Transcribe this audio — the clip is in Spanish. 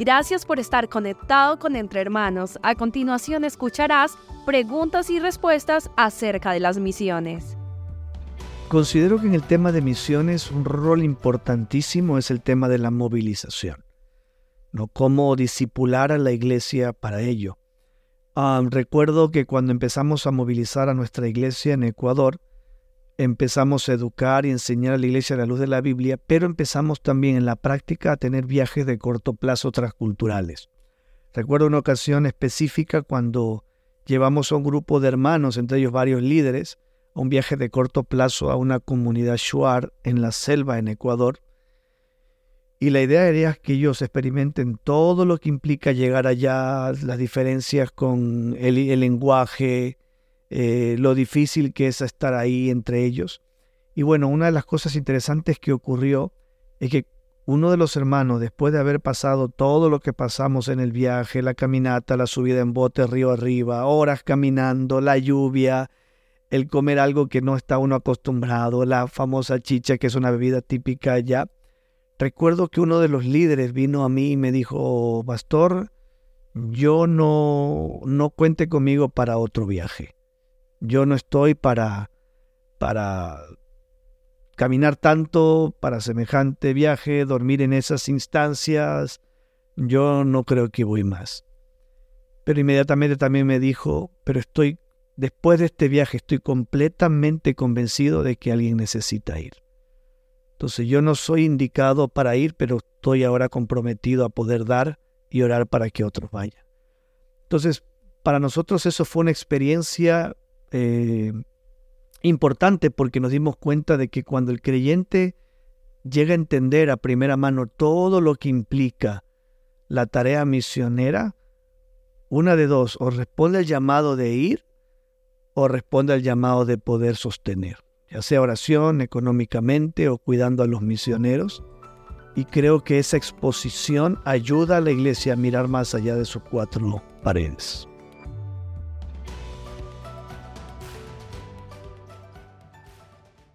Gracias por estar conectado con Entre Hermanos. A continuación escucharás preguntas y respuestas acerca de las misiones. Considero que en el tema de misiones un rol importantísimo es el tema de la movilización. ¿no? Cómo disipular a la iglesia para ello. Ah, recuerdo que cuando empezamos a movilizar a nuestra iglesia en Ecuador, empezamos a educar y enseñar a la iglesia a la luz de la Biblia, pero empezamos también en la práctica a tener viajes de corto plazo transculturales. Recuerdo una ocasión específica cuando llevamos a un grupo de hermanos, entre ellos varios líderes, a un viaje de corto plazo a una comunidad shuar en la selva en Ecuador. Y la idea era que ellos experimenten todo lo que implica llegar allá, las diferencias con el, el lenguaje, eh, lo difícil que es estar ahí entre ellos. Y bueno, una de las cosas interesantes que ocurrió es que uno de los hermanos, después de haber pasado todo lo que pasamos en el viaje, la caminata, la subida en bote río arriba, horas caminando, la lluvia, el comer algo que no está uno acostumbrado, la famosa chicha, que es una bebida típica allá, recuerdo que uno de los líderes vino a mí y me dijo, Pastor, yo no, no cuente conmigo para otro viaje. Yo no estoy para, para caminar tanto para semejante viaje, dormir en esas instancias. Yo no creo que voy más. Pero inmediatamente también me dijo, pero estoy, después de este viaje, estoy completamente convencido de que alguien necesita ir. Entonces yo no soy indicado para ir, pero estoy ahora comprometido a poder dar y orar para que otros vayan. Entonces, para nosotros eso fue una experiencia eh, importante porque nos dimos cuenta de que cuando el creyente llega a entender a primera mano todo lo que implica la tarea misionera, una de dos, o responde al llamado de ir o responde al llamado de poder sostener, ya sea oración, económicamente o cuidando a los misioneros. Y creo que esa exposición ayuda a la iglesia a mirar más allá de sus cuatro paredes.